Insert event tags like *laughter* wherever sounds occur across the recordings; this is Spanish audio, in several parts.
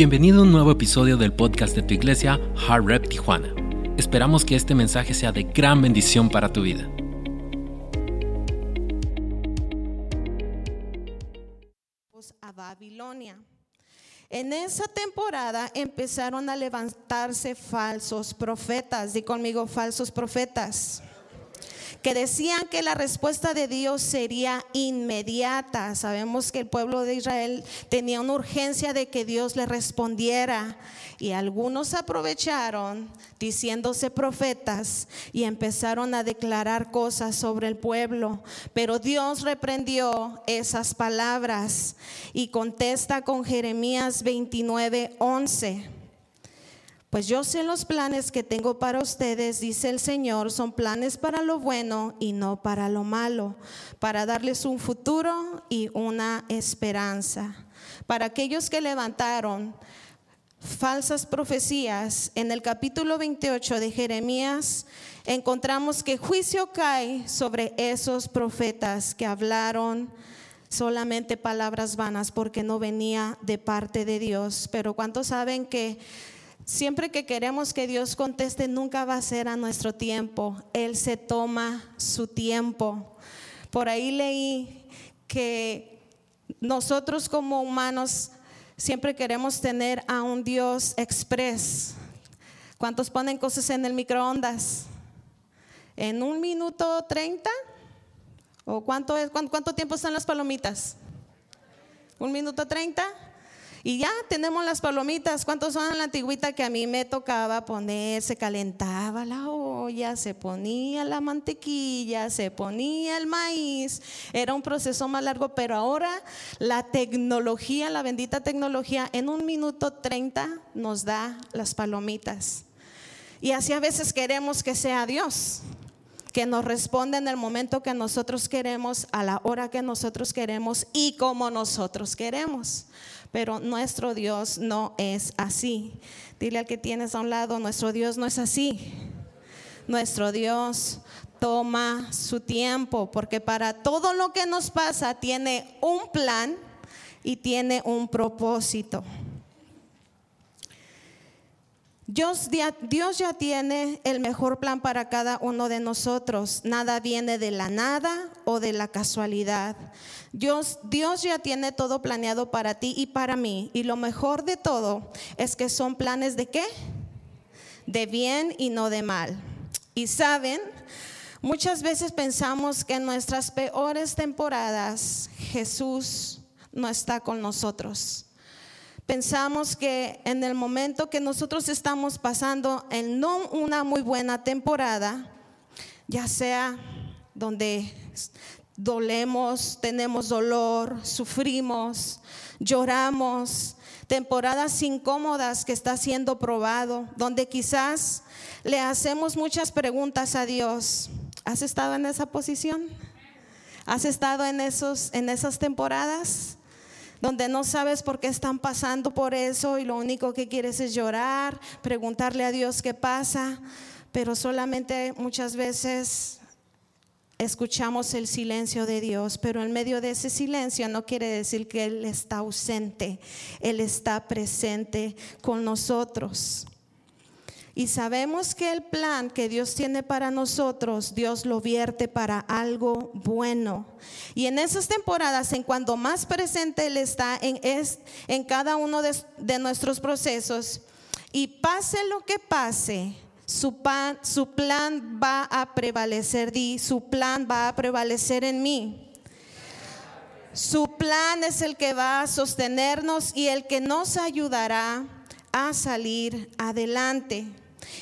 Bienvenido a un nuevo episodio del podcast de tu iglesia, Hard Rep Tijuana. Esperamos que este mensaje sea de gran bendición para tu vida. a Babilonia. En esa temporada empezaron a levantarse falsos profetas, di conmigo falsos profetas, que decían que la respuesta de Dios sería inmediata. Sabemos que el pueblo de Israel tenía una urgencia de que Dios le respondiera y algunos aprovecharon diciéndose profetas y empezaron a declarar cosas sobre el pueblo. Pero Dios reprendió esas palabras y contesta con Jeremías 29, 11. Pues yo sé los planes que tengo para ustedes, dice el Señor, son planes para lo bueno y no para lo malo, para darles un futuro y una esperanza. Para aquellos que levantaron falsas profecías, en el capítulo 28 de Jeremías encontramos que juicio cae sobre esos profetas que hablaron solamente palabras vanas porque no venía de parte de Dios. Pero ¿cuántos saben que siempre que queremos que Dios conteste nunca va a ser a nuestro tiempo? Él se toma su tiempo. Por ahí leí que nosotros como humanos Siempre queremos tener a un Dios express. ¿Cuántos ponen cosas en el microondas? ¿En un minuto treinta? ¿O cuánto, es, cuánto, tiempo están las palomitas? ¿Un minuto treinta? Y ya tenemos las palomitas. ¿Cuántos son la antigüita que a mí me tocaba poner? Se calentaba la olla, se ponía la mantequilla, se ponía el maíz. Era un proceso más largo, pero ahora la tecnología, la bendita tecnología, en un minuto treinta nos da las palomitas. Y así a veces queremos que sea Dios que nos responda en el momento que nosotros queremos, a la hora que nosotros queremos y como nosotros queremos. Pero nuestro Dios no es así. Dile al que tienes a un lado, nuestro Dios no es así. Nuestro Dios toma su tiempo, porque para todo lo que nos pasa tiene un plan y tiene un propósito. Dios, Dios, ya tiene el mejor plan para cada uno de nosotros. Nada viene de la nada o de la casualidad. Dios, Dios ya tiene todo planeado para ti y para mí. Y lo mejor de todo es que son planes de qué? De bien y no de mal. Y saben, muchas veces pensamos que en nuestras peores temporadas Jesús no está con nosotros pensamos que en el momento que nosotros estamos pasando en no una muy buena temporada, ya sea donde dolemos, tenemos dolor, sufrimos, lloramos, temporadas incómodas que está siendo probado, donde quizás le hacemos muchas preguntas a Dios. ¿Has estado en esa posición? ¿Has estado en esos en esas temporadas? Donde no sabes por qué están pasando por eso y lo único que quieres es llorar, preguntarle a Dios qué pasa, pero solamente muchas veces escuchamos el silencio de Dios, pero en medio de ese silencio no quiere decir que Él está ausente, Él está presente con nosotros. Y sabemos que el plan que Dios tiene para nosotros, Dios lo vierte para algo bueno. Y en esas temporadas, en cuando más presente Él está en, es, en cada uno de, nuestros procesos, y pase lo que pase, su, su plan va a prevalecer, di, su plan va a prevalecer en mí. Su plan es el que va a sostenernos y el que nos ayudará a salir adelante.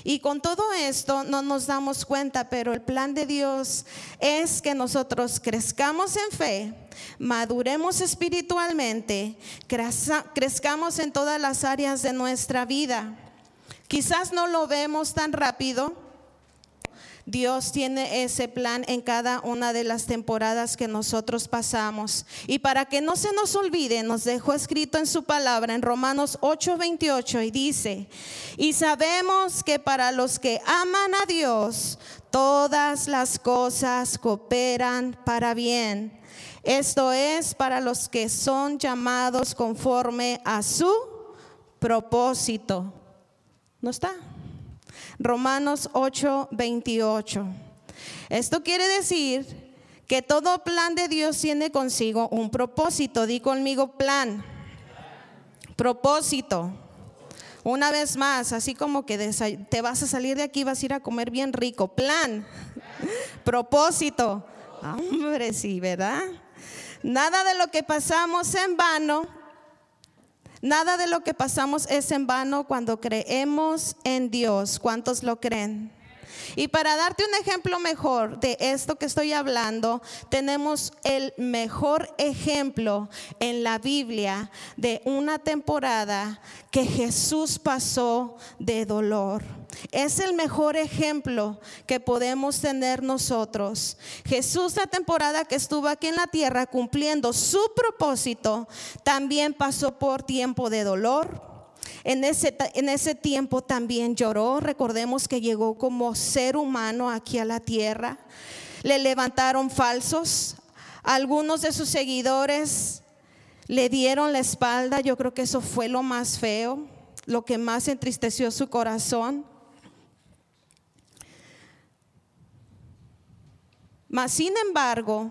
Y con todo esto no nos damos cuenta, pero el plan de Dios es que nosotros crezcamos en fe, maduremos espiritualmente, crezcamos en todas las áreas de nuestra vida. Quizás no lo vemos tan rápido, Dios tiene ese plan en cada una de las temporadas que nosotros pasamos. Y para que no se nos olvide, nos dejó escrito en su palabra en Romanos 8:28 y dice, y sabemos que para los que aman a Dios, todas las cosas cooperan para bien. Esto es para los que son llamados conforme a su propósito. ¿No está? Romanos 8, 28. Esto quiere decir que todo plan de Dios tiene consigo un propósito. Di conmigo plan. Propósito. Una vez más, así como que te vas a salir de aquí, vas a ir a comer bien rico. Plan. *laughs* Propósito. Hombre, sí, ¿verdad? Nada de lo que pasamos en vano, nada de lo que pasamos es en vano cuando creemos en Dios. ¿Cuántos lo creen? Y para darte un ejemplo mejor de esto que estoy hablando, tenemos el mejor ejemplo en la Biblia de una temporada que Jesús pasó de dolor. Es el mejor ejemplo que podemos tener nosotros. Jesús la temporada que estuvo aquí en la tierra cumpliendo su propósito, también pasó por tiempo de dolor, en ese, en ese tiempo también lloró. Recordemos que llegó como ser humano aquí a la tierra. Le levantaron falsos. Algunos de sus seguidores le dieron la espalda. Yo creo que eso fue lo más feo, lo que más entristeció su corazón. Mas sin embargo,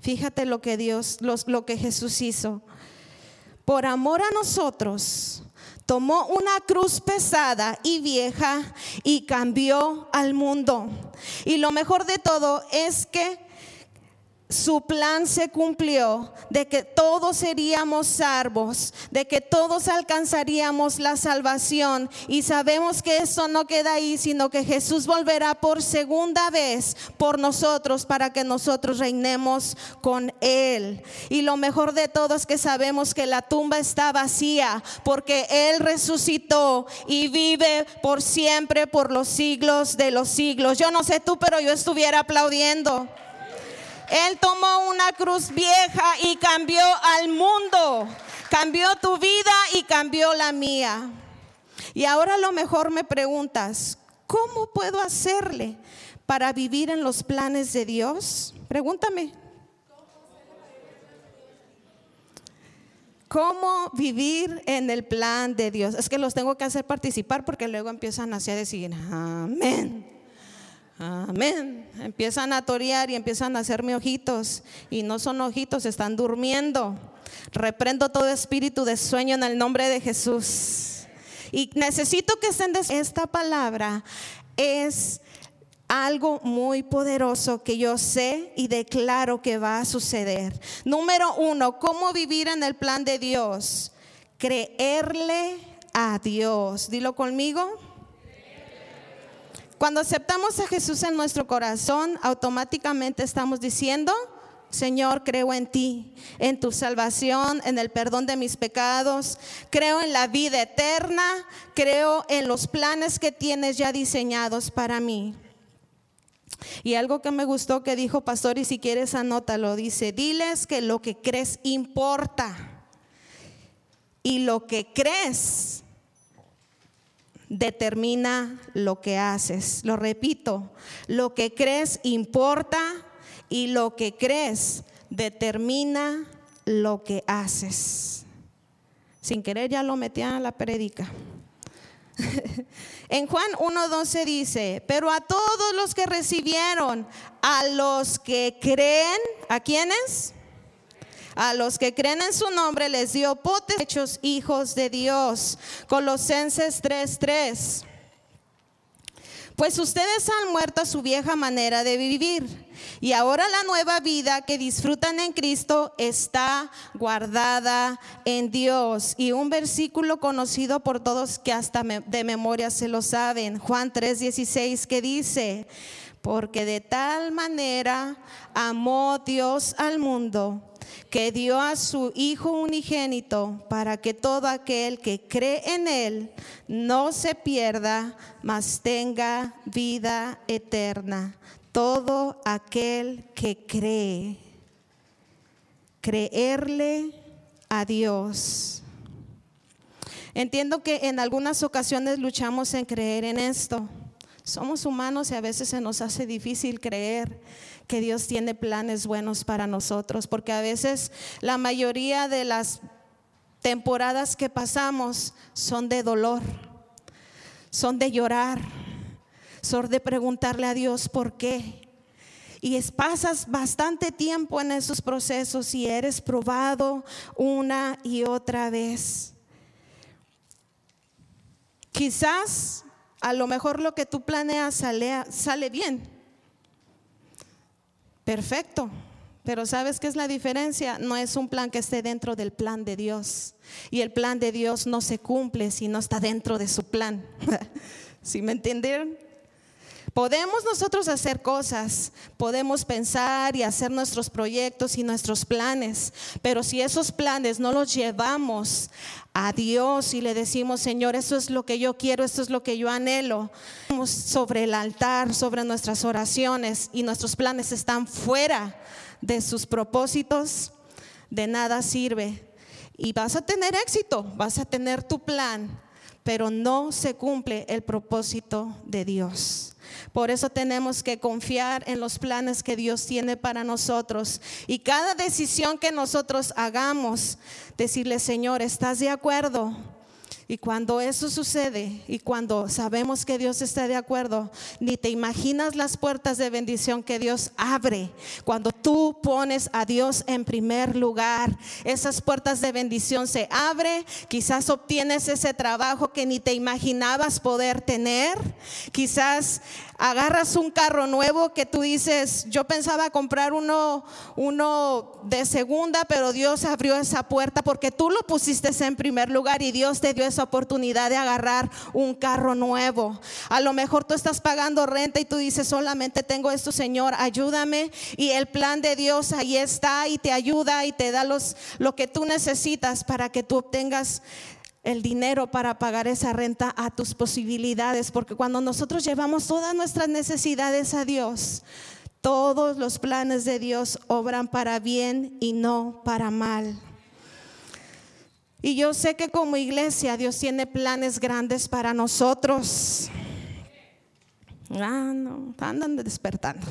fíjate lo que Dios, lo que Jesús hizo. Por amor a nosotros, tomó una cruz pesada y vieja y cambió al mundo. Y lo mejor de todo es que su plan se cumplió de que todos seríamos salvos, de que todos alcanzaríamos la salvación. Y sabemos que eso no queda ahí, sino que Jesús volverá por segunda vez por nosotros para que nosotros reinemos con Él. Y lo mejor de todo es que sabemos que la tumba está vacía porque Él resucitó y vive por siempre, por los siglos de los siglos. Yo no sé tú, pero yo estuviera aplaudiendo. Él tomó una cruz vieja y cambió al mundo. Cambió tu vida y cambió la mía. Y ahora lo mejor me preguntas, ¿cómo puedo hacerle para vivir en los planes de Dios? Pregúntame. ¿Cómo vivir en el plan de Dios? Es que los tengo que hacer participar porque luego empiezan así a decir, amén. Amén. Empiezan a torear y empiezan a hacerme ojitos. Y no son ojitos, están durmiendo. Reprendo todo espíritu de sueño en el nombre de Jesús. Y necesito que estén esta palabra es algo muy poderoso que yo sé y declaro que va a suceder. Número uno, ¿cómo vivir en el plan de Dios? Creerle a Dios. Dilo conmigo. Cuando aceptamos a Jesús en nuestro corazón, automáticamente estamos diciendo, Señor, creo en ti, en tu salvación, en el perdón de mis pecados, creo en la vida eterna, creo en los planes que tienes ya diseñados para mí. Y algo que me gustó que dijo pastor, y si quieres anótalo, dice, diles que lo que crees importa. Y lo que crees determina lo que haces. Lo repito, lo que crees importa y lo que crees determina lo que haces. Sin querer ya lo metían a la predica. *laughs* en Juan 1.12 dice, pero a todos los que recibieron, a los que creen, ¿a quiénes? A los que creen en su nombre les dio potes hechos hijos de Dios. Colosenses 3:3. Pues ustedes han muerto a su vieja manera de vivir y ahora la nueva vida que disfrutan en Cristo está guardada en Dios. Y un versículo conocido por todos que hasta de memoria se lo saben, Juan 3:16 que dice, porque de tal manera amó Dios al mundo que dio a su Hijo unigénito para que todo aquel que cree en Él no se pierda, mas tenga vida eterna. Todo aquel que cree, creerle a Dios. Entiendo que en algunas ocasiones luchamos en creer en esto. Somos humanos y a veces se nos hace difícil creer que Dios tiene planes buenos para nosotros, porque a veces la mayoría de las temporadas que pasamos son de dolor, son de llorar, son de preguntarle a Dios por qué. Y pasas bastante tiempo en esos procesos y eres probado una y otra vez. Quizás a lo mejor lo que tú planeas sale, sale bien. Perfecto. Pero ¿sabes qué es la diferencia? No es un plan que esté dentro del plan de Dios. Y el plan de Dios no se cumple si no está dentro de su plan. *laughs* ¿Sí me entendieron? Podemos nosotros hacer cosas, podemos pensar y hacer nuestros proyectos y nuestros planes, pero si esos planes no los llevamos a Dios y le decimos, Señor, eso es lo que yo quiero, esto es lo que yo anhelo, sobre el altar, sobre nuestras oraciones y nuestros planes están fuera de sus propósitos, de nada sirve. Y vas a tener éxito, vas a tener tu plan, pero no se cumple el propósito de Dios. Por eso tenemos que confiar en los planes que Dios tiene para nosotros. Y cada decisión que nosotros hagamos, decirle, Señor, ¿estás de acuerdo? Y cuando eso sucede y cuando sabemos que Dios está de acuerdo, ni te imaginas las puertas de bendición que Dios abre. Cuando tú pones a Dios en primer lugar, esas puertas de bendición se abren. Quizás obtienes ese trabajo que ni te imaginabas poder tener. Quizás agarras un carro nuevo que tú dices, yo pensaba comprar uno, uno de segunda, pero Dios abrió esa puerta porque tú lo pusiste en primer lugar y Dios te dio esa oportunidad de agarrar un carro nuevo. A lo mejor tú estás pagando renta y tú dices, solamente tengo esto, Señor, ayúdame. Y el plan de Dios ahí está y te ayuda y te da los, lo que tú necesitas para que tú obtengas el dinero para pagar esa renta a tus posibilidades, porque cuando nosotros llevamos todas nuestras necesidades a Dios, todos los planes de Dios obran para bien y no para mal. Y yo sé que como iglesia Dios tiene planes grandes para nosotros. Ah, no, andan despertando.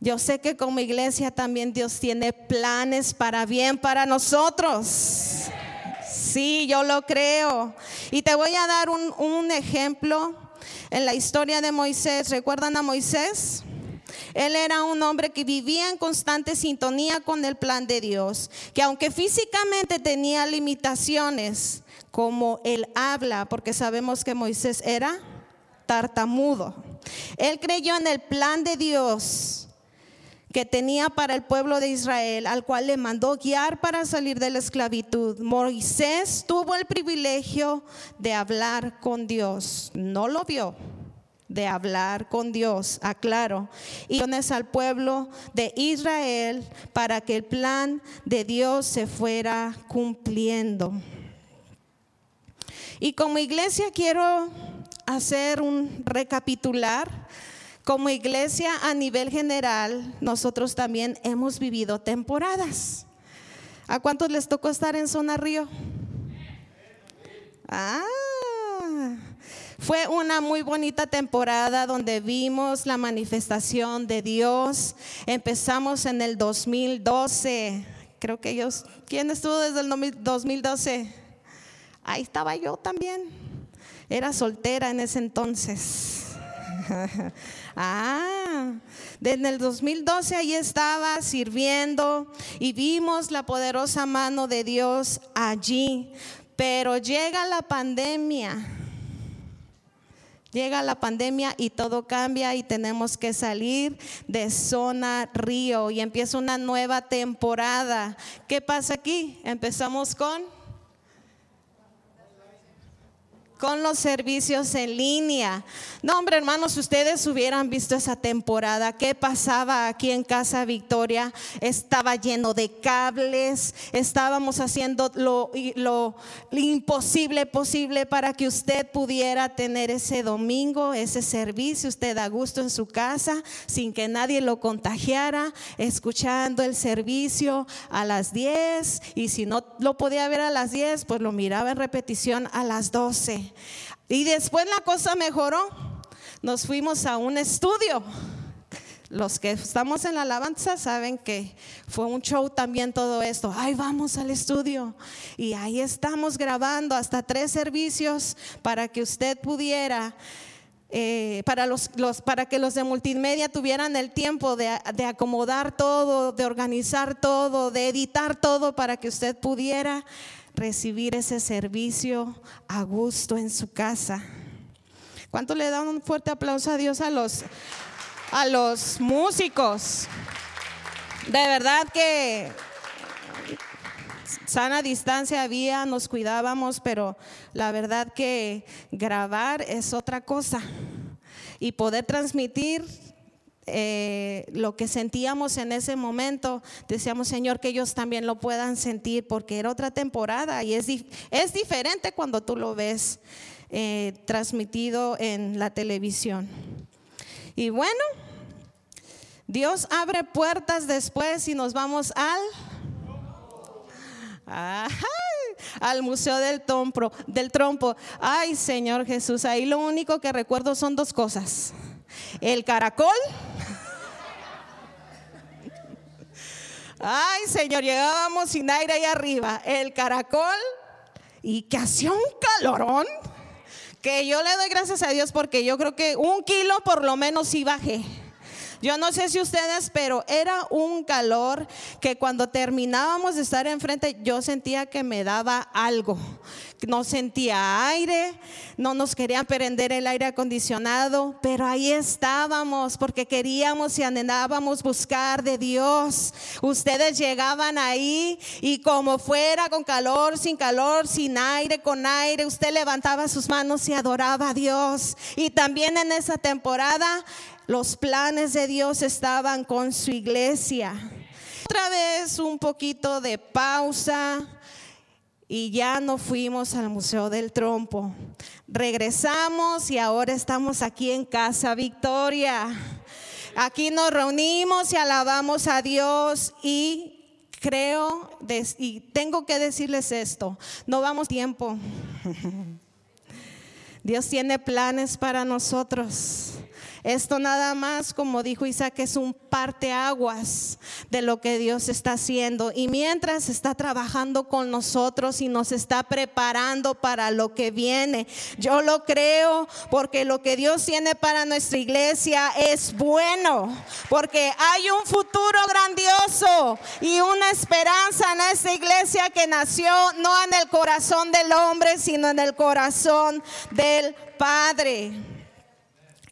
Yo sé que como iglesia también Dios tiene planes para bien para nosotros. Sí, yo lo creo. Y te voy a dar un, ejemplo en la historia de Moisés. ¿Recuerdan a Moisés? Él era un hombre que vivía en constante sintonía con el plan de Dios, que aunque físicamente tenía limitaciones, como él habla, porque sabemos que Moisés era tartamudo, él creyó en el plan de Dios que tenía para el pueblo de Israel, al cual le mandó guiar para salir de la esclavitud. Moisés tuvo el privilegio de hablar con Dios, no lo vio, de hablar con Dios, aclaro, y al pueblo de Israel para que el plan de Dios se fuera cumpliendo. Y como iglesia quiero hacer un recapitular como iglesia a nivel general, nosotros también hemos vivido temporadas. ¿A cuántos les tocó estar en zona río? Ah, fue una muy bonita temporada donde vimos la manifestación de Dios. Empezamos en el 2012. Creo que ellos, ¿quién estuvo desde el 2012? Ahí estaba yo también. Era soltera en ese entonces. *laughs* ah, desde el 2012 ahí estaba sirviendo y vimos la poderosa mano de Dios allí. Pero llega la pandemia. Llega la pandemia y todo cambia y tenemos que salir de zona río y empieza una nueva temporada. ¿Qué pasa aquí? Empezamos con con los servicios en línea. No, hombre, hermanos, ustedes hubieran visto esa temporada, ¿qué pasaba aquí en Casa Victoria? Estaba lleno de cables, estábamos haciendo lo, lo, imposible posible para que usted pudiera tener ese domingo, ese servicio, usted a gusto en su casa, sin que nadie lo contagiara, escuchando el servicio a las 10 y si no lo podía ver a las 10, pues lo miraba en repetición a las 12. Y después la cosa mejoró. Nos fuimos a un estudio. Los que estamos en la alabanza saben que fue un show también todo esto. Ay, vamos al estudio. Y ahí estamos grabando hasta tres servicios para que usted pudiera, eh, para, los, para que los de multimedia tuvieran el tiempo de, de acomodar todo, de organizar todo, de editar todo para que usted pudiera recibir ese servicio a gusto en su casa. ¿Cuánto le dan un fuerte aplauso a Dios a los a los músicos. De verdad que sana distancia había, nos cuidábamos, pero la verdad que grabar es otra cosa. Y poder transmitir eh, lo que sentíamos en ese momento, decíamos, Señor, que ellos también lo puedan sentir, porque era otra temporada y es, es diferente cuando tú lo ves eh, transmitido en la televisión. Y bueno, Dios abre puertas después y nos vamos al... al Museo del, Trompo, del Trompo. Ay, Señor Jesús, ahí lo único que recuerdo son dos cosas. El caracol. Ay, Señor, llegábamos sin aire ahí arriba. El caracol y que hacía un calorón que yo le doy gracias a Dios porque yo creo que un kilo por lo menos sí bajé. Yo no sé si ustedes, pero era un calor que cuando terminábamos de estar enfrente yo sentía que me daba algo. No sentía aire, no nos querían prender el aire acondicionado, pero ahí estábamos porque queríamos y anhelábamos buscar de Dios. Ustedes llegaban ahí y como fuera, con calor, sin calor, sin aire, con aire, usted levantaba sus manos y adoraba a Dios. Y también en esa temporada los planes de Dios estaban con su iglesia. Otra vez un poquito de pausa y ya no fuimos al Museo del Trompo. Regresamos y ahora estamos aquí en Casa Victoria. Aquí nos reunimos y alabamos a Dios y creo y tengo que decirles esto, no vamos tiempo. *laughs* Dios tiene planes para nosotros. Esto nada más, como dijo Isaac, es un parteaguas de lo que Dios está haciendo. Y mientras está trabajando con nosotros y nos está preparando para lo que viene, yo lo creo porque lo que Dios tiene para nuestra iglesia es bueno, porque hay un futuro grandioso y una esperanza en esta iglesia que nació no en el corazón del hombre, sino en el corazón del Padre.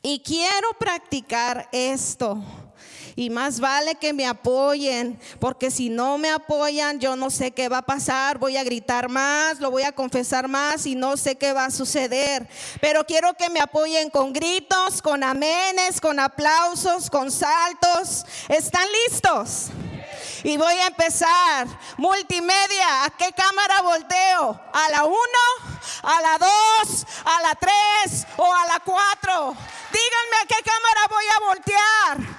Y quiero practicar esto. Y más vale que me apoyen, porque si no me apoyan, yo no sé qué va a pasar. Voy a gritar más, lo voy a confesar más y no sé qué va a suceder. Pero quiero que me apoyen con gritos, con amenes, con aplausos, con saltos. ¿Están listos? Y voy a empezar. Multimedia, ¿a qué cámara volteo? ¿A la 1, a la 2, a la 3 o a la 4? Díganme a qué cámara voy a voltear.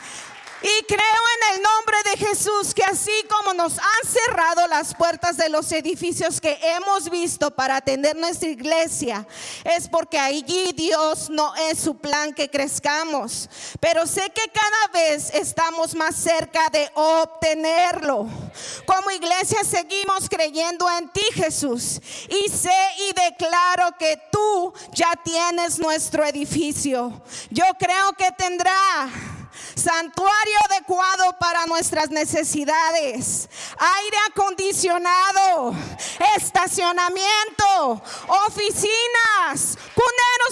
Y creo en el nombre de Jesús que así como nos han cerrado las puertas de los edificios que hemos visto para atender nuestra iglesia, es porque allí Dios no es su plan que crezcamos. Pero sé que cada vez estamos más cerca de obtenerlo. Como iglesia seguimos creyendo en ti Jesús. Y sé y declaro que tú ya tienes nuestro edificio. Yo creo que tendrá santuario adecuado para nuestras necesidades, aire acondicionado, estacionamiento, oficinas,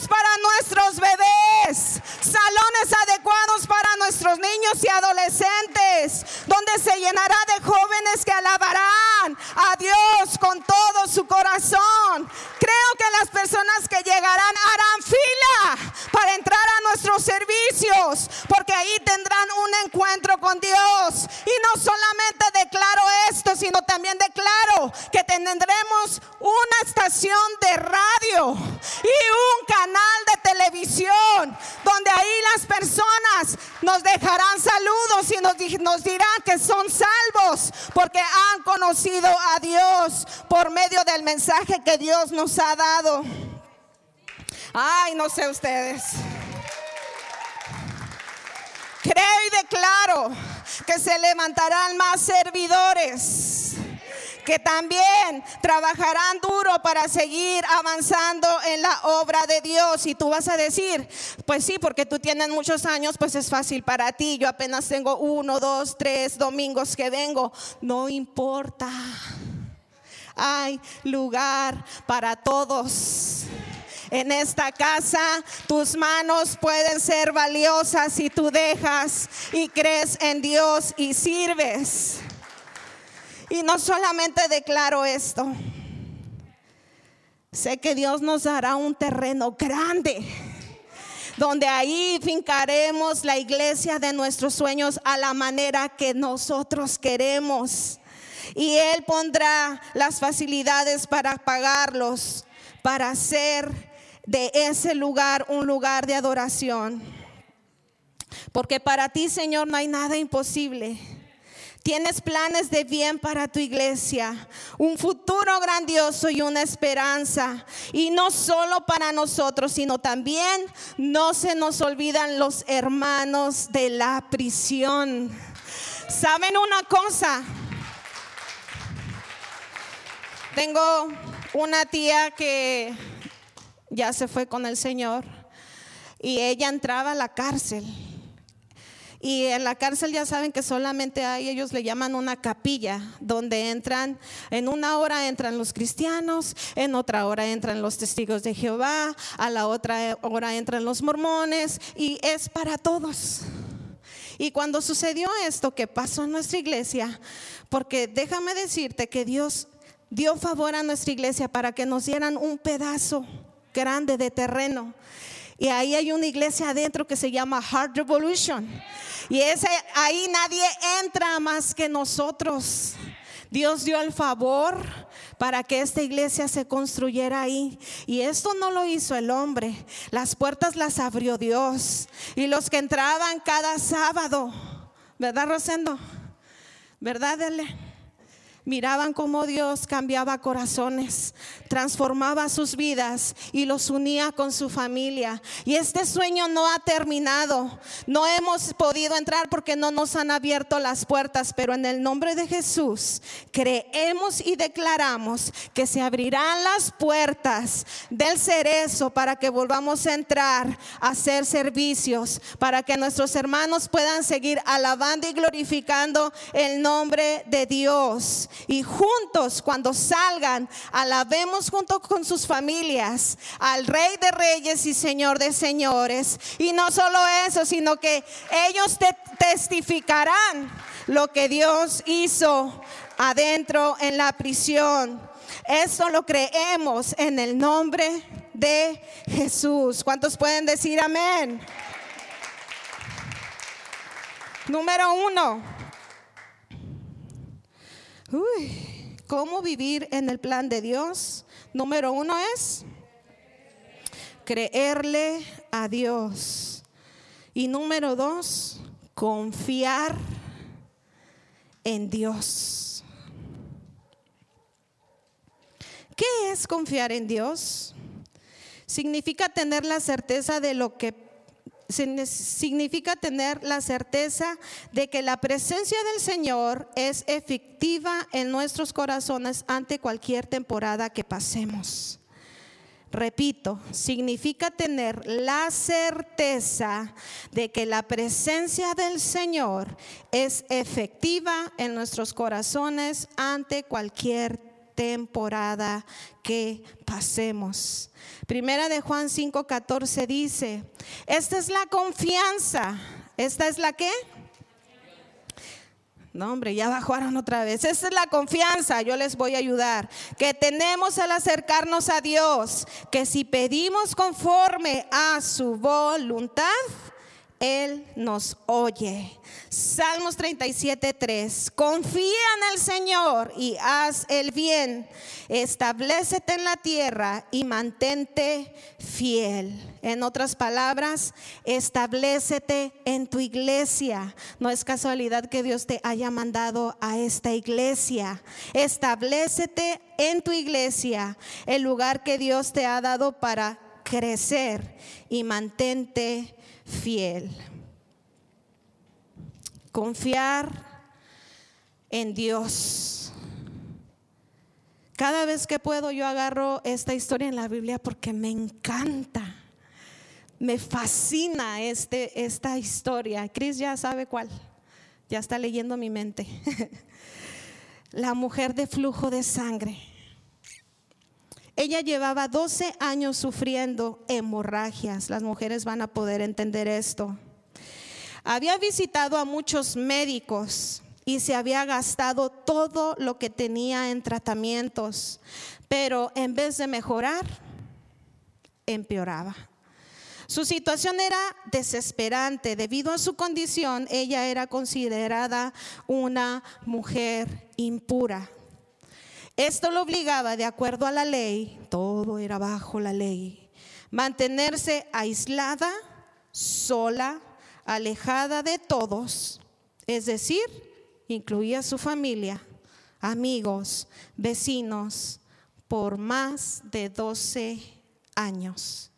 para nuestros bebés, salones adecuados para nuestros niños y adolescentes, donde se llenará de jóvenes que alabarán a Dios con todo su corazón. Creo que las personas que llegarán harán fila para entrar a nuestros servicios, porque ahí tendrán un encuentro con Dios. Y no solamente declaro esto, sino también declaro que tendremos una estación de radio y un canal de televisión, donde ahí las personas nos dejarán saludos y nos, dirán que son salvos, porque han conocido a Dios por medio del mensaje que Dios nos ha dado. Ay, no sé ustedes. Creo y declaro que se levantarán más servidores que también trabajarán duro para seguir avanzando en la obra de Dios. Y tú vas a decir, pues sí, porque tú tienes muchos años, pues es fácil para ti. Yo apenas tengo uno, dos, tres domingos que vengo. No importa. Hay lugar para todos. En esta casa tus manos pueden ser valiosas si tú dejas y crees en Dios y sirves. Y no solamente declaro esto, sé que Dios nos dará un terreno grande donde ahí fincaremos la iglesia de nuestros sueños a la manera que nosotros queremos. Y Él pondrá las facilidades para pagarlos, para hacer de ese lugar un lugar de adoración. Porque para ti, Señor, no hay nada imposible. Tienes planes de bien para tu iglesia, un futuro grandioso y una esperanza. Y no solo para nosotros, sino también no se nos olvidan los hermanos de la prisión. ¿Saben una cosa? Tengo una tía que ya se fue con el Señor y ella entraba a la cárcel y en la cárcel ya saben que solamente hay, ellos le llaman una capilla, donde entran, en una hora entran los cristianos, en otra hora entran los testigos de Jehová, a la otra hora entran los mormones, y es para todos. Y cuando sucedió esto que pasó en nuestra iglesia, porque déjame decirte que Dios dio favor a nuestra iglesia para que nos dieran un pedazo grande de terreno. Y ahí hay una iglesia adentro que se llama Heart Revolution. Y ese, ahí nadie entra más que nosotros. Dios dio el favor para que esta iglesia se construyera ahí. Y esto no lo hizo el hombre. Las puertas las abrió Dios. Y los que entraban cada sábado, ¿verdad, Rosendo? ¿Verdad, Dele? Miraban cómo Dios cambiaba corazones, transformaba sus vidas y los unía con su familia. Y este sueño no ha terminado. No hemos podido entrar porque no nos han abierto las puertas, pero en el nombre de Jesús creemos y declaramos que se abrirán las puertas del cerezo para que volvamos a entrar a hacer servicios, para que nuestros hermanos puedan seguir alabando y glorificando el nombre de Dios y juntos cuando salgan, alabemos junto con sus familias al Rey de Reyes y Señor de Señores. Y no solo eso, sino que ellos te testificarán lo que Dios hizo adentro en la prisión. Eso lo creemos en el nombre de Jesús. ¿Cuántos pueden decir amén? Número uno. Uy, ¿cómo vivir en el plan de Dios? Número uno es creerle a Dios. Y número dos, confiar en Dios. ¿Qué es confiar en Dios? Significa tener la certeza de lo que significa tener la certeza de que la presencia del Señor es efectiva en nuestros corazones ante cualquier temporada que pasemos. Repito, significa tener la certeza de que la presencia del Señor es efectiva en nuestros corazones ante cualquier temporada que pasemos. Primera de Juan 5:14 dice, esta es la confianza. ¿Esta es la qué? No, hombre, ya bajaron otra vez. Esta es la confianza, yo les voy a ayudar. Que tenemos al acercarnos a Dios, que si pedimos conforme a su voluntad, él nos oye. Salmos 37, 3. Confía en el Señor y haz el bien. Establecete en la tierra y mantente fiel. En otras palabras, establecete en tu iglesia. No es casualidad que Dios te haya mandado a esta iglesia. Establecete en tu iglesia, el lugar que Dios te ha dado para crecer y mantente fiel. confiar en Dios. Cada vez que puedo yo agarro esta historia en la Biblia porque me encanta. Me fascina este, esta historia. Cris ya sabe cuál. Ya está leyendo mi mente. *laughs* la mujer de flujo de sangre. Ella llevaba 12 años sufriendo hemorragias. Las mujeres van a poder entender esto. Había visitado a muchos médicos y se había gastado todo lo que tenía en tratamientos, pero en vez de mejorar, empeoraba. Su situación era desesperante. Debido a su condición, ella era considerada una mujer impura. Esto lo obligaba, de acuerdo a la ley, todo era bajo la ley, mantenerse aislada, sola, alejada de todos, es decir, incluía su familia, amigos, vecinos, por más de 12 años.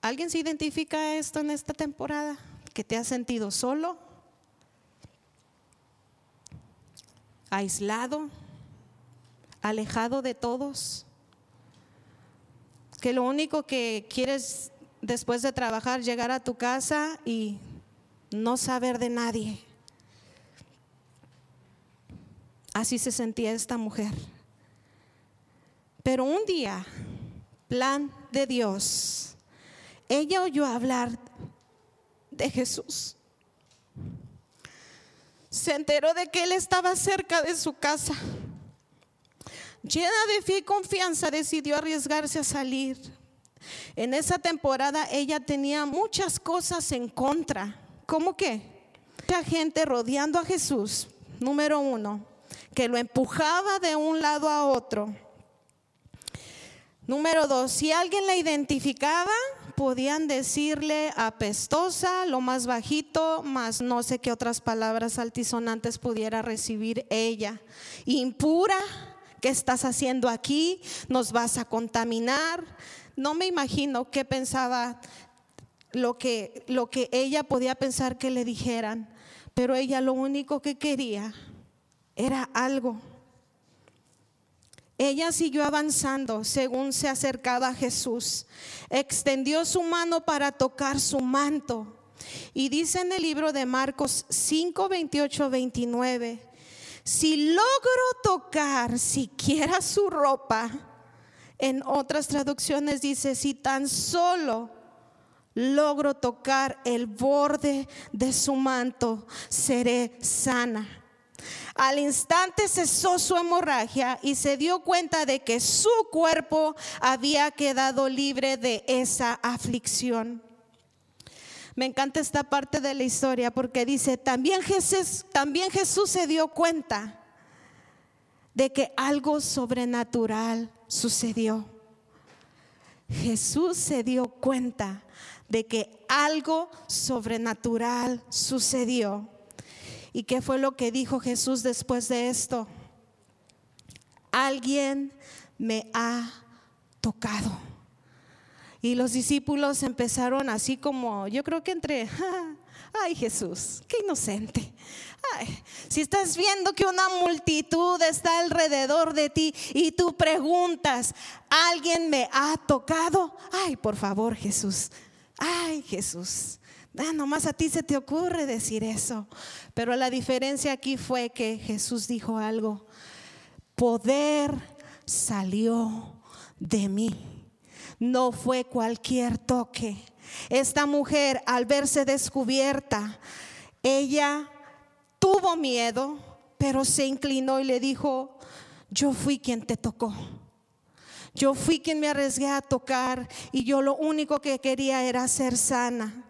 ¿Alguien se identifica esto en esta temporada? ¿Que te has sentido solo? ¿Aislado? Alejado de todos, que lo único que quieres después de trabajar llegar a tu casa y no saber de nadie. Así se sentía esta mujer. Pero un día, plan de Dios, ella oyó hablar de Jesús. Se enteró de que él estaba cerca de su casa Llena de fe y confianza decidió arriesgarse a salir. En esa temporada ella tenía muchas cosas en contra. ¿Cómo qué? Mucha gente rodeando a Jesús, número uno, que lo empujaba de un lado a otro. Número dos, si alguien la identificaba, podían decirle apestosa, lo más bajito, más no sé qué otras palabras altisonantes pudiera recibir ella. Impura, ¿qué estás haciendo aquí? ¿Nos vas a contaminar? No me imagino qué pensaba lo que, lo que ella podía pensar que le dijeran, pero ella lo único que quería era algo. Ella siguió avanzando según se acercaba a Jesús. Extendió su mano para tocar su manto. Y dice en el libro de Marcos 5, 28, 29, si logro tocar siquiera su ropa, en otras traducciones dice, si tan solo logro tocar el borde de su manto, seré sana. Al instante cesó su hemorragia y se dio cuenta de que su cuerpo había quedado libre de esa aflicción. Me encanta esta parte de la historia porque dice, también Jesús, también Jesús se dio cuenta de que algo sobrenatural sucedió. Jesús se dio cuenta de que algo sobrenatural sucedió. ¿Y qué fue lo que dijo Jesús después de esto? Alguien me ha tocado. Y los discípulos empezaron así como, yo creo que entre, *laughs* ay Jesús, qué inocente. si estás viendo que una multitud está alrededor de ti y tú preguntas, ¿alguien me ha tocado? Ay, por favor Jesús, ay Jesús. Ah, nomás a ti se te ocurre decir eso. Pero la diferencia aquí fue que Jesús dijo algo. Poder salió de mí no fue cualquier toque. Esta mujer, al verse descubierta, ella tuvo miedo, pero se inclinó y le dijo, yo fui quien te tocó. Yo fui quien me arriesgué a tocar y yo lo único que quería era ser sana.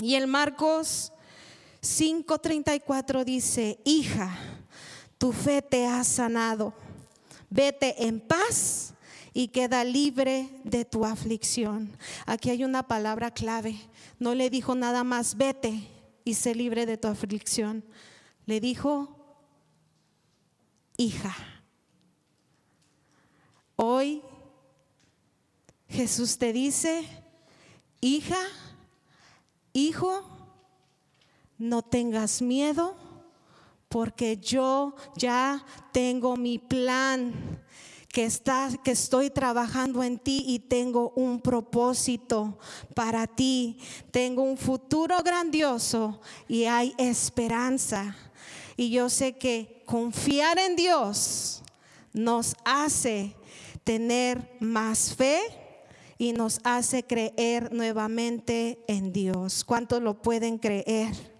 Y el Marcos 5:34 dice, hija, tu fe te ha sanado. Vete en paz y queda libre de tu aflicción. Aquí hay una palabra clave. No le dijo nada más, vete y sé libre de tu aflicción. Le dijo, hija. Hoy Jesús te dice, hija, hijo, no tengas miedo, porque yo ya tengo mi plan que, está, que estoy trabajando en ti y tengo un propósito para ti. Tengo un futuro grandioso y hay esperanza. Y yo sé que confiar en Dios nos hace tener más fe y nos hace creer nuevamente en Dios. ¿Cuántos lo pueden creer?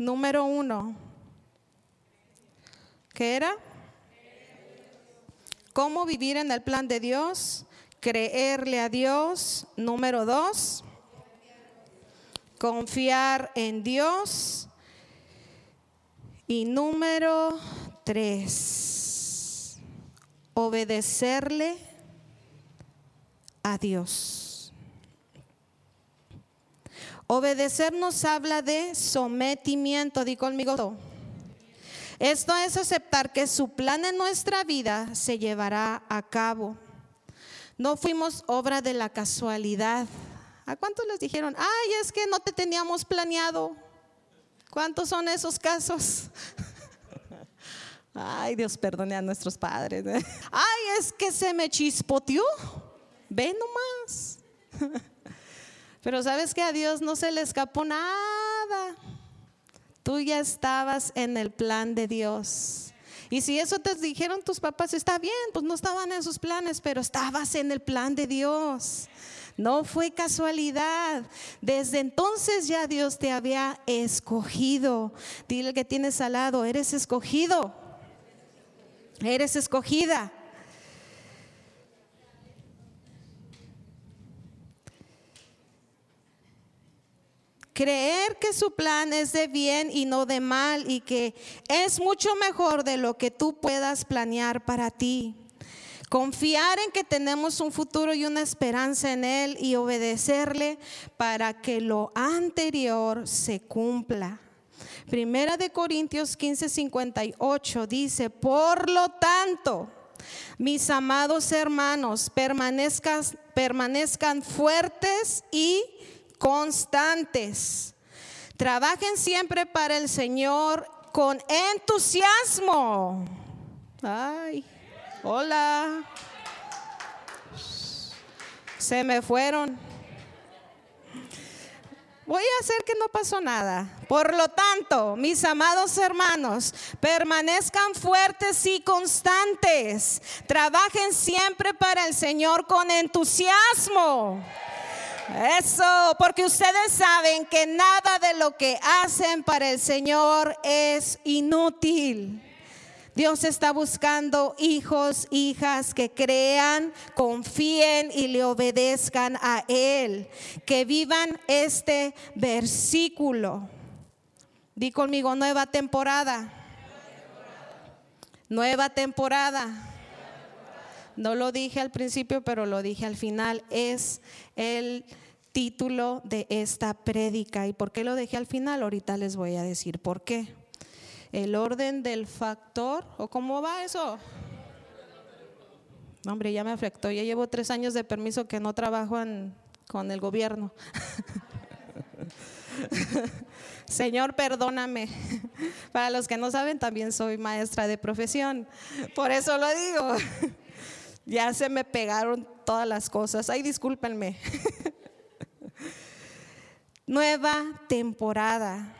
Número uno. ¿Qué era? ¿Cómo vivir en el plan de Dios? Creerle a Dios. Número dos. Confiar en Dios. Y número tres. Obedecerle a Dios. Obedecer nos habla de sometimiento, di conmigo. Esto es aceptar que su plan en nuestra vida se llevará a cabo. No fuimos obra de la casualidad. ¿A cuántos les dijeron, ay, es que no te teníamos planeado? ¿Cuántos son esos casos? *laughs* Ay, Dios perdone a nuestros padres. ¿eh? Ay, es que se me chispoteó. Ve nomás. *laughs* Pero sabes que a Dios no se le escapó nada. Tú ya estabas en el plan de Dios. Y si eso te dijeron tus papás, está bien, pues no estaban en sus planes, pero estabas en el plan de Dios. No fue casualidad. Desde entonces ya Dios te había escogido. Dile que tienes al lado, eres escogido. Eres escogida. Creer que su plan es de bien y no de mal y que es mucho mejor de lo que tú puedas planear para ti. Confiar en que tenemos un futuro y una esperanza en Él y obedecerle para que lo anterior se cumpla. Primera de Corintios 15, 58 dice, por lo tanto, mis amados hermanos, permanezcan, permanezcan fuertes y constantes. Trabajen siempre para el Señor con entusiasmo. Ay, hola. Se me fueron. Voy a hacer que no pasó nada. Por lo tanto, mis amados hermanos, permanezcan fuertes y constantes. Trabajen siempre para el Señor con entusiasmo. Eso, porque ustedes saben que nada de lo que hacen para el Señor es inútil. Dios está buscando hijos, hijas que crean, confíen y le obedezcan a Él, que vivan este versículo. Di conmigo, nueva temporada. Nueva temporada. No lo dije al principio, pero lo dije al final. Es el título de esta prédica. ¿Y por qué lo dejé al final? Ahorita les voy a decir por qué. El orden del factor, ¿o cómo va eso? hombre, ya me afectó. Ya llevo tres años de permiso que no trabajo con el gobierno. *laughs* Señor, perdóname. Para los que no saben, también soy maestra de profesión. Por eso lo digo. Ya se me pegaron todas las cosas. Ay, discúlpenme. *laughs* Nueva temporada.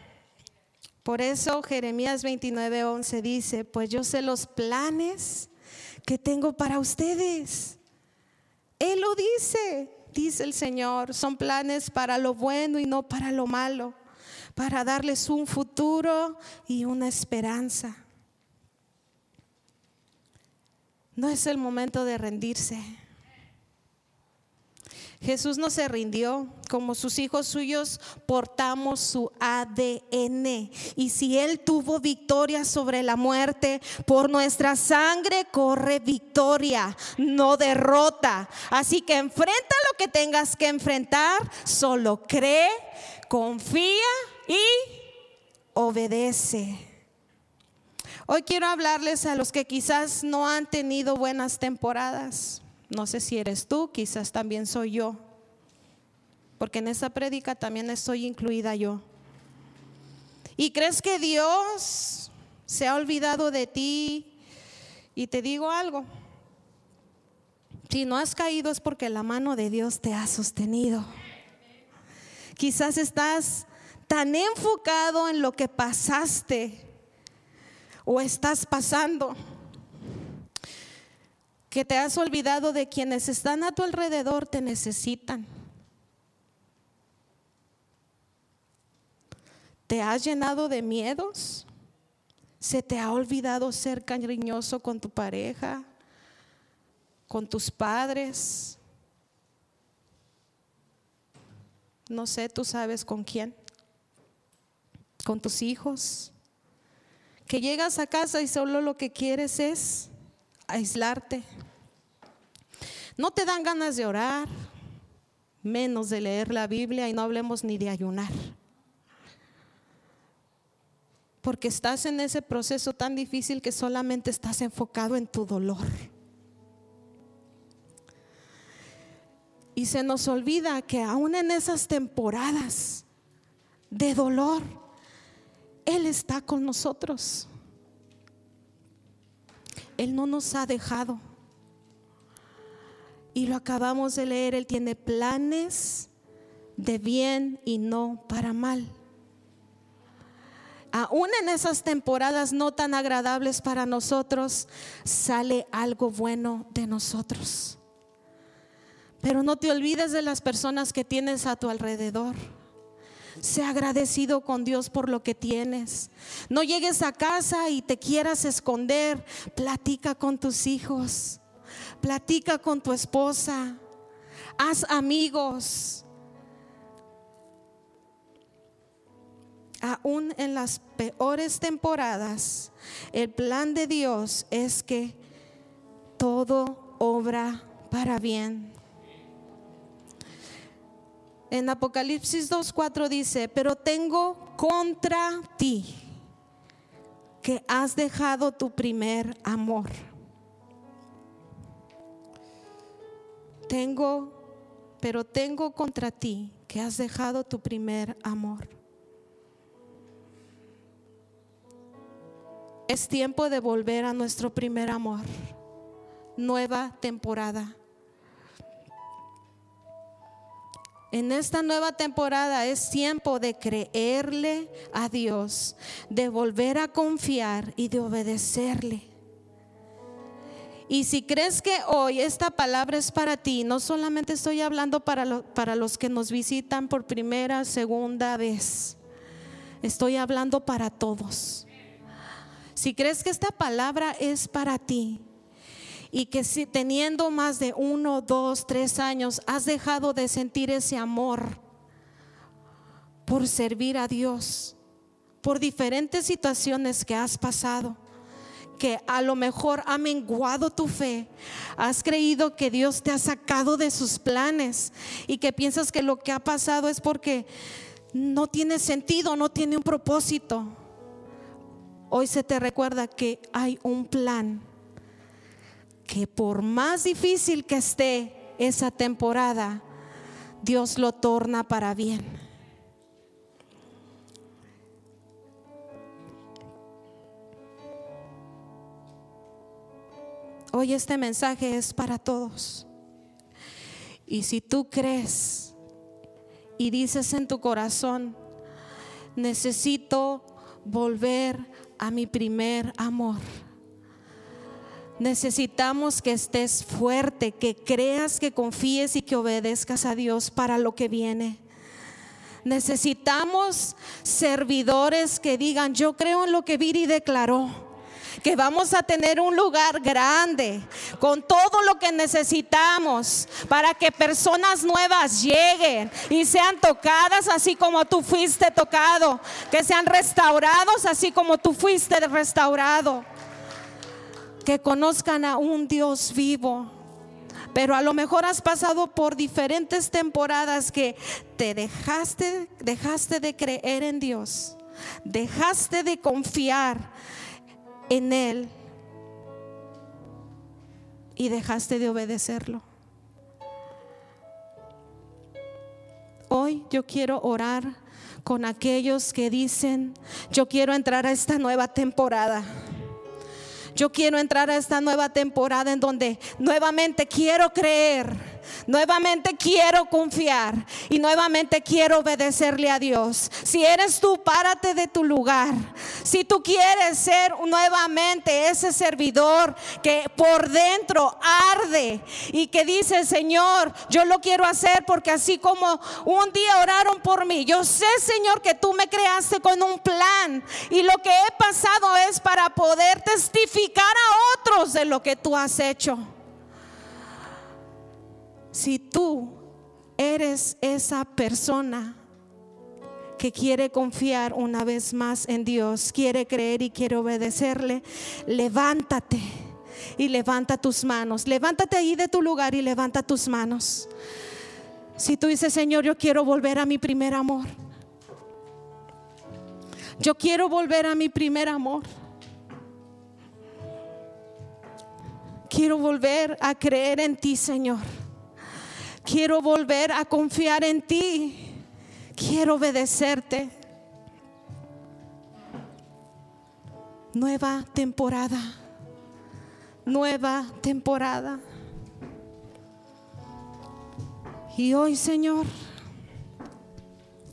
Por eso Jeremías 29:11 dice, pues yo sé los planes que tengo para ustedes. Él lo dice, dice el Señor, son planes para lo bueno y no para lo malo, para darles un futuro y una esperanza. No es el momento de rendirse. Jesús no se rindió, como sus hijos suyos portamos su ADN. Y si Él tuvo victoria sobre la muerte, por nuestra sangre corre victoria, no derrota. Así que enfrenta lo que tengas que enfrentar, solo cree, confía y obedece. Hoy quiero hablarles a los que quizás no han tenido buenas temporadas. No sé si eres tú, quizás también soy yo. porque en esa prédica también estoy incluida yo. ¿Y crees que Dios se ha olvidado de ti? Y te digo algo, si no has caído es porque la mano de Dios te ha sostenido. Quizás estás tan enfocado en lo que pasaste o estás pasando que te has olvidado de quienes están a tu alrededor te necesitan. ¿Te has llenado de miedos? ¿Se te ha olvidado ser cariñoso con tu pareja? ¿Con tus padres? No sé, tú sabes con quién. ¿Con tus hijos? Que llegas a casa y solo lo que quieres es aislarte. No te dan ganas de orar, menos de leer la Biblia y no hablemos ni de ayunar. Porque estás en ese proceso tan difícil que solamente estás enfocado en tu dolor. Y se nos olvida que aún en esas temporadas de dolor, Él está con nosotros. Él no nos ha dejado. Y lo acabamos de leer, Él tiene planes de bien y no para mal. Aún en esas temporadas no tan agradables para nosotros, sale algo bueno de nosotros. Pero no te olvides de las personas que tienes a tu alrededor. Sea agradecido con Dios por lo que tienes. No llegues a casa y te quieras esconder. Platica con tus hijos. Platica con tu esposa. Haz amigos. Aún en las peores temporadas, el plan de Dios es que todo obra para bien en Apocalipsis 2.4 dice, pero tengo contra ti que has dejado tu primer amor. Tengo, pero tengo contra ti que has dejado tu primer amor. Es tiempo de volver a nuestro primer amor. Nueva temporada. En esta nueva temporada es tiempo de creerle a Dios, de volver a confiar y de obedecerle. Y si crees que hoy esta palabra es para ti, no solamente estoy hablando para, para los que nos visitan por primera, segunda vez, estoy hablando para todos. Si crees que esta palabra es para ti, y que si teniendo más de uno, dos, tres años has dejado de sentir ese amor por servir a Dios, por diferentes situaciones que has pasado, que a lo mejor ha menguado tu fe, has creído que Dios te ha sacado de sus planes y que piensas que lo que ha pasado es porque no tiene sentido, no tiene un propósito. Hoy se te recuerda que hay un plan que por más difícil que esté esa temporada, Dios lo torna para bien. Hoy este mensaje es para todos. Y si tú crees y dices en tu corazón, necesito volver a mi primer amor Necesitamos que estés fuerte, que creas, que confíes y que obedezcas a Dios para lo que viene. Necesitamos servidores que digan, yo creo en lo que Viri declaró que vamos a tener un lugar grande con todo lo que necesitamos para que personas nuevas lleguen y sean tocadas así como tú fuiste tocado, que sean restaurados así como tú fuiste restaurado que conozcan a un Dios vivo. Pero a lo mejor has pasado por diferentes temporadas que te dejaste, dejaste de creer en Dios, dejaste de confiar en Él y dejaste de obedecerlo. hoy yo quiero orar con aquellos que dicen, yo quiero entrar a esta nueva temporada. Yo quiero entrar a esta nueva temporada en donde nuevamente quiero creer Nuevamente quiero confiar y nuevamente quiero obedecerle a Dios. Si eres tú, párate de tu lugar. Si tú quieres ser nuevamente ese servidor que por dentro arde y que dice, Señor, yo lo quiero hacer porque así como un día oraron por mí, yo sé, Señor, que tú me creaste con un plan y lo que he pasado es para poder testificar a otros de lo que tú has hecho. Si tú eres esa persona que quiere confiar una vez más en Dios, quiere creer y quiere obedecerle, levántate y levanta tus manos. Levántate ahí de tu lugar y levanta tus manos. Si tú dices, Señor, yo quiero volver a mi primer amor. Yo quiero volver a mi primer amor. Quiero volver a creer en ti, Señor. Quiero volver a confiar en ti. Quiero obedecerte. Nueva temporada. Nueva temporada. Y hoy, Señor,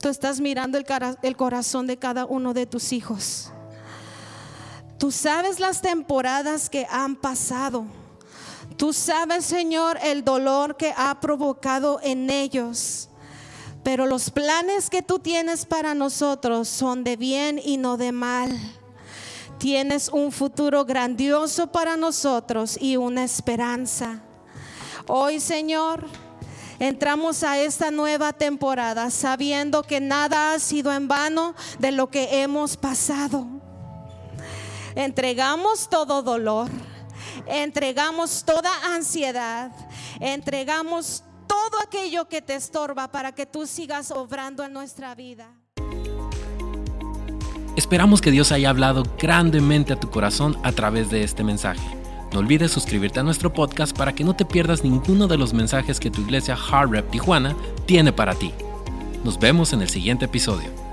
tú estás mirando el, corazón de cada uno de tus hijos. Tú sabes las temporadas que han pasado. Tú sabes, Señor, el dolor que ha provocado en ellos. Pero los planes que tú tienes para nosotros son de bien y no de mal. Tienes un futuro grandioso para nosotros y una esperanza. Hoy, Señor, entramos a esta nueva temporada sabiendo que nada ha sido en vano de lo que hemos pasado. Entregamos todo dolor entregamos toda ansiedad, entregamos todo aquello que te estorba para que tú sigas obrando en nuestra vida. Esperamos que Dios haya hablado grandemente a tu corazón a través de este mensaje. No olvides suscribirte a nuestro podcast para que no te pierdas ninguno de los mensajes que tu iglesia Hard Rep Tijuana tiene para ti. Nos vemos en el siguiente episodio.